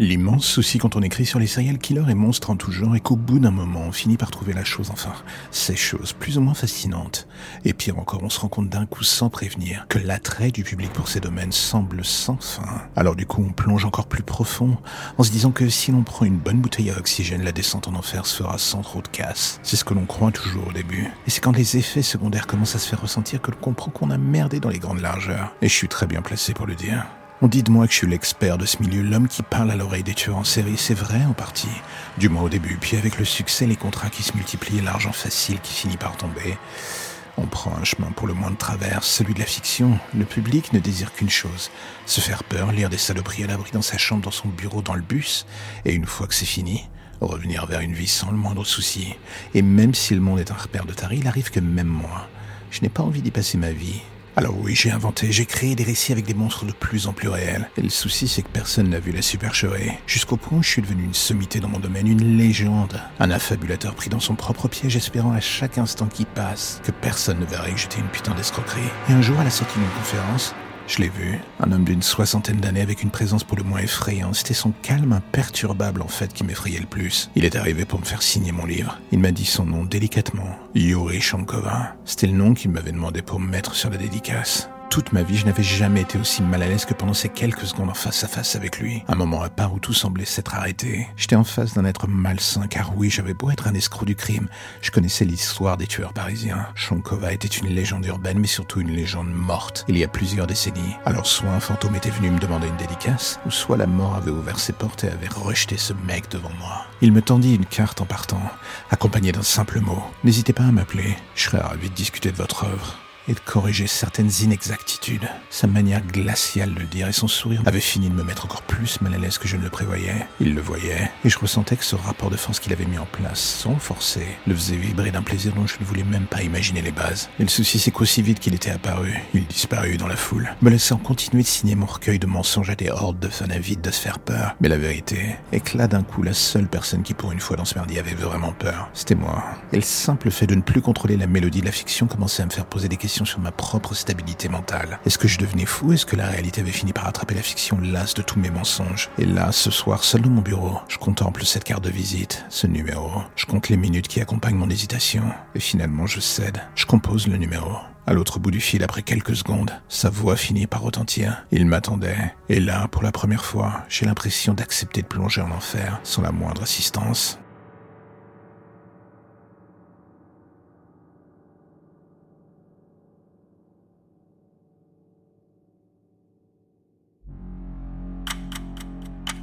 L'immense souci quand on écrit sur les serial killers et monstres en tout genre est qu'au bout d'un moment, on finit par trouver la chose, enfin, ces choses plus ou moins fascinantes. Et pire encore, on se rend compte d'un coup sans prévenir que l'attrait du public pour ces domaines semble sans fin. Alors du coup, on plonge encore plus profond en se disant que si l'on prend une bonne bouteille à oxygène, la descente en enfer se fera sans trop de casse. C'est ce que l'on croit toujours au début. Et c'est quand les effets secondaires commencent à se faire ressentir que l'on comprend qu'on a merdé dans les grandes largeurs. Et je suis très bien placé pour le dire. On dit de moi que je suis l'expert de ce milieu, l'homme qui parle à l'oreille des tueurs en série, c'est vrai en partie. Du moins au début, puis avec le succès, les contrats qui se multiplient et l'argent facile qui finit par tomber. On prend un chemin pour le moins de travers, celui de la fiction. Le public ne désire qu'une chose, se faire peur, lire des saloperies à l'abri dans sa chambre, dans son bureau, dans le bus, et une fois que c'est fini, revenir vers une vie sans le moindre souci. Et même si le monde est un repère de taré, il arrive que même moi, je n'ai pas envie d'y passer ma vie. Alors oui, j'ai inventé, j'ai créé des récits avec des monstres de plus en plus réels. Et le souci, c'est que personne n'a vu la supercherie. Jusqu'au point où je suis devenu une sommité dans mon domaine, une légende. Un affabulateur pris dans son propre piège, espérant à chaque instant qui passe que personne ne verrait que j'étais une putain d'escroquerie. Et un jour, à la sortie d'une conférence, je l'ai vu, un homme d'une soixantaine d'années avec une présence pour le moins effrayante. C'était son calme imperturbable en fait qui m'effrayait le plus. Il est arrivé pour me faire signer mon livre. Il m'a dit son nom délicatement, Yuri Shankova. C'était le nom qu'il m'avait demandé pour me mettre sur la dédicace toute ma vie, je n'avais jamais été aussi mal à l'aise que pendant ces quelques secondes en face à face avec lui. Un moment à part où tout semblait s'être arrêté. J'étais en face d'un être malsain, car oui, j'avais beau être un escroc du crime, je connaissais l'histoire des tueurs parisiens. Shankova était une légende urbaine, mais surtout une légende morte, il y a plusieurs décennies. Alors soit un fantôme était venu me demander une dédicace, ou soit la mort avait ouvert ses portes et avait rejeté ce mec devant moi. Il me tendit une carte en partant, accompagnée d'un simple mot. N'hésitez pas à m'appeler, je serais ravi de discuter de votre œuvre et de corriger certaines inexactitudes. Sa manière glaciale de le dire et son sourire avaient fini de me mettre encore plus mal à l'aise que je ne le prévoyais. Il le voyait, et je ressentais que ce rapport de force qu'il avait mis en place, sans forcer, le faisait vibrer d'un plaisir dont je ne voulais même pas imaginer les bases. Et le souci, c'est qu'aussi vite qu'il était apparu, il disparut dans la foule, me laissant continuer de signer mon recueil de mensonges à des hordes de fans avides de se faire peur. Mais la vérité est d'un coup, la seule personne qui, pour une fois dans ce merdier, avait vraiment peur, c'était moi. Et le simple fait de ne plus contrôler la mélodie de la fiction commençait à me faire poser des sur ma propre stabilité mentale. Est-ce que je devenais fou? Est-ce que la réalité avait fini par attraper la fiction? Lasse de tous mes mensonges Et là, ce soir, seul dans mon bureau, je contemple cette carte de visite, ce numéro. Je compte les minutes qui accompagnent mon hésitation. Et finalement, je cède. Je compose le numéro. À l'autre bout du fil, après quelques secondes, sa voix finit par retentir. Il m'attendait. Et là, pour la première fois, j'ai l'impression d'accepter de plonger en enfer sans la moindre assistance.